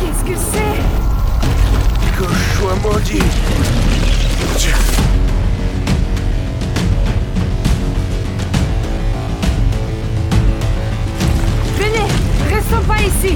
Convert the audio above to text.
Qu'est-ce que c'est? Je suis un mordi. Venez, restons pas ici!